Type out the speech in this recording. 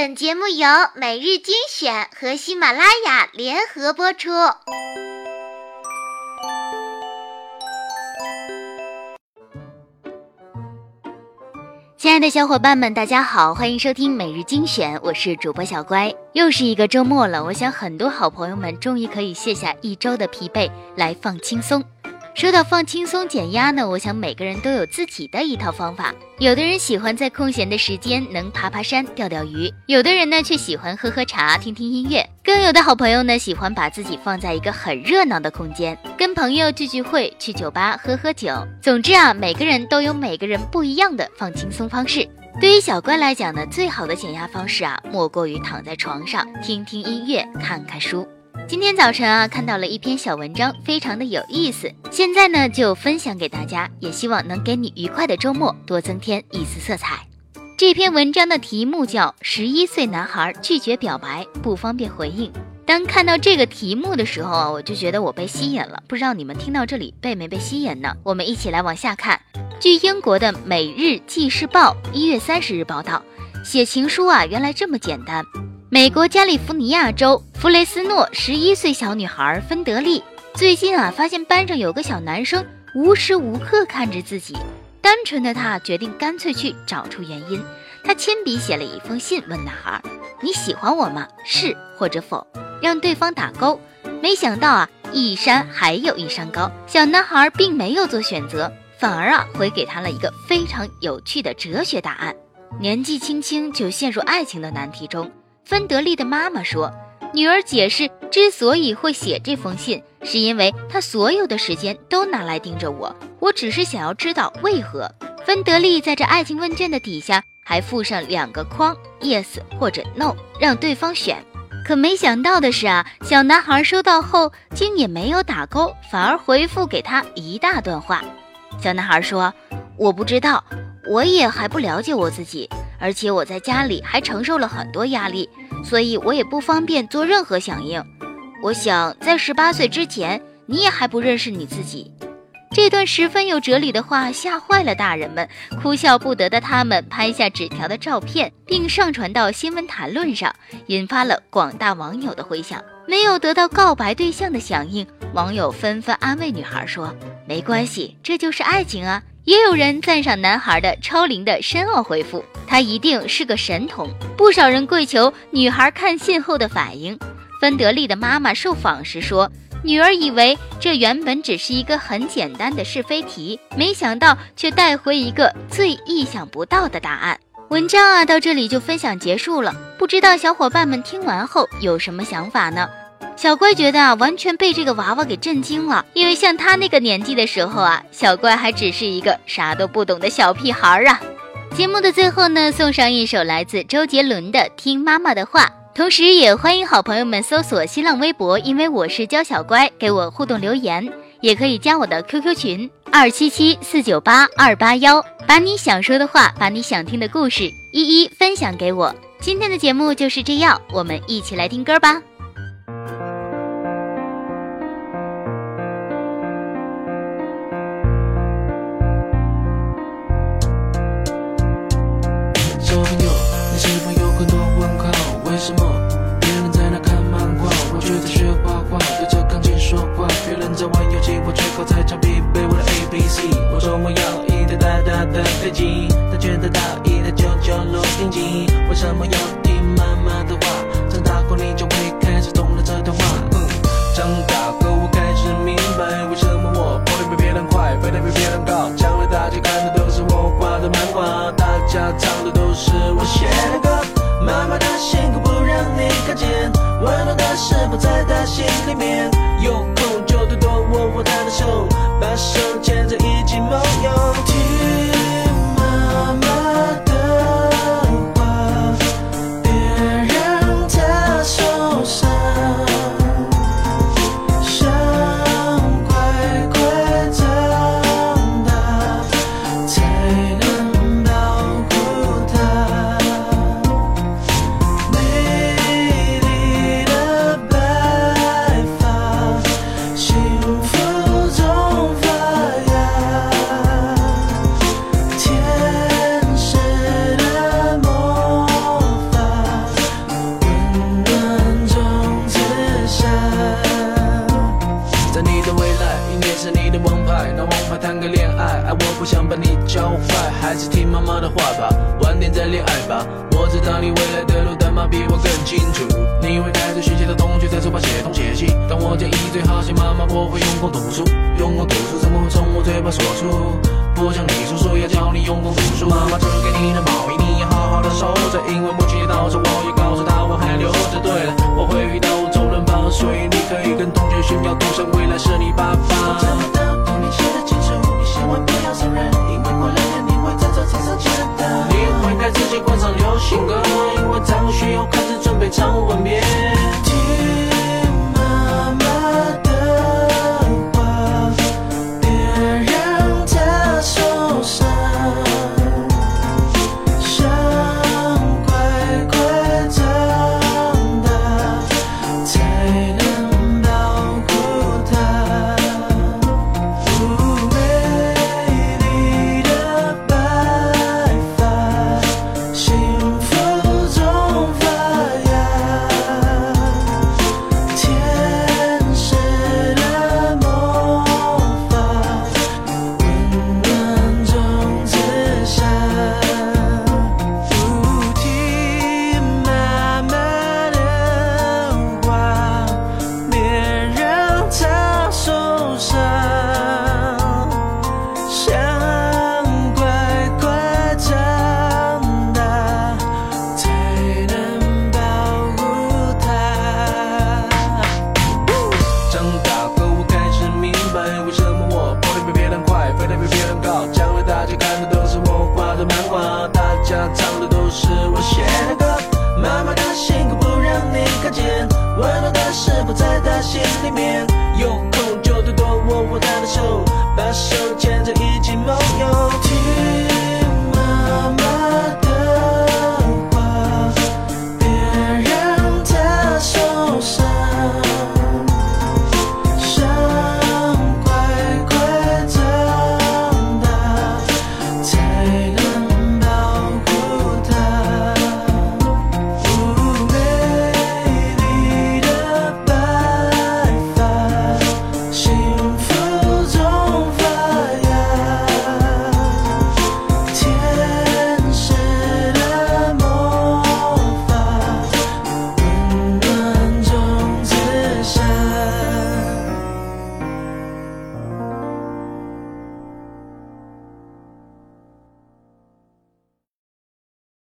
本节目由每日精选和喜马拉雅联合播出。亲爱的小伙伴们，大家好，欢迎收听每日精选，我是主播小乖。又是一个周末了，我想很多好朋友们终于可以卸下一周的疲惫，来放轻松。说到放轻松减压呢，我想每个人都有自己的一套方法。有的人喜欢在空闲的时间能爬爬山、钓钓鱼，有的人呢却喜欢喝喝茶、听听音乐，更有的好朋友呢喜欢把自己放在一个很热闹的空间，跟朋友聚聚会、去酒吧喝喝酒。总之啊，每个人都有每个人不一样的放轻松方式。对于小乖来讲呢，最好的减压方式啊，莫过于躺在床上听听音乐、看看书。今天早晨啊，看到了一篇小文章，非常的有意思。现在呢，就分享给大家，也希望能给你愉快的周末多增添一丝色彩。这篇文章的题目叫《十一岁男孩拒绝表白，不方便回应》。当看到这个题目的时候啊，我就觉得我被吸引了。不知道你们听到这里被没被吸引呢？我们一起来往下看。据英国的《每日纪事报》一月三十日报道，写情书啊，原来这么简单。美国加利福尼亚州弗雷斯诺十一岁小女孩芬德利最近啊，发现班上有个小男生无时无刻看着自己。单纯的她决定干脆去找出原因。她亲笔写了一封信，问男孩：“你喜欢我吗？是或者否？”让对方打勾。没想到啊，一山还有一山高，小男孩并没有做选择，反而啊，回给他了一个非常有趣的哲学答案：年纪轻轻就陷入爱情的难题中。芬德利的妈妈说：“女儿解释，之所以会写这封信，是因为她所有的时间都拿来盯着我。我只是想要知道为何。”芬德利在这爱情问卷的底下还附上两个框：yes 或者 no，让对方选。可没想到的是啊，小男孩收到后竟也没有打勾，反而回复给他一大段话。小男孩说：“我不知道，我也还不了解我自己。”而且我在家里还承受了很多压力，所以我也不方便做任何响应。我想在十八岁之前，你也还不认识你自己。这段十分有哲理的话吓坏了大人们，哭笑不得的他们拍下纸条的照片，并上传到新闻谈论上，引发了广大网友的回响。没有得到告白对象的响应，网友纷纷安慰女孩说：“没关系，这就是爱情啊。”也有人赞赏男孩的超龄的深奥回复，他一定是个神童。不少人跪求女孩看信后的反应。芬德利的妈妈受访时说：“女儿以为这原本只是一个很简单的是非题，没想到却带回一个最意想不到的答案。”文章啊，到这里就分享结束了。不知道小伙伴们听完后有什么想法呢？小乖觉得啊，完全被这个娃娃给震惊了，因为像他那个年纪的时候啊，小乖还只是一个啥都不懂的小屁孩啊。节目的最后呢，送上一首来自周杰伦的《听妈妈的话》，同时也欢迎好朋友们搜索新浪微博，因为我是娇小乖，给我互动留言，也可以加我的 QQ 群二七七四九八二八幺，把你想说的话，把你想听的故事一一分享给我。今天的节目就是这样，我们一起来听歌吧。小朋友你是否有很多问号为什么别人在那看漫画我却在学画画对着钢琴说话别人在玩游戏我却靠在墙壁背我的 abc 我说我要一台大大的飞机他却得大一台旧旧录音机为什么要是我写的歌妈妈的辛苦不让你看见。温暖的食谱在她心里面有空就多多握握她的手把手牵着一起梦游。听我知道你未来的路，但妈比我更清楚。你会开始学习的同学在书包写东写西，但我建议最好写妈妈我会用功读书，用功读书怎么会从我嘴巴说出？不像你叔叔要教你用功读书，妈妈织给你的毛衣你要好情歌，因为张学友开始准备唱吻别。是我写的歌。妈妈的辛苦不让你看见，温暖的事不在她心里面。有空就多多握握她的手，把手牵着一起梦游。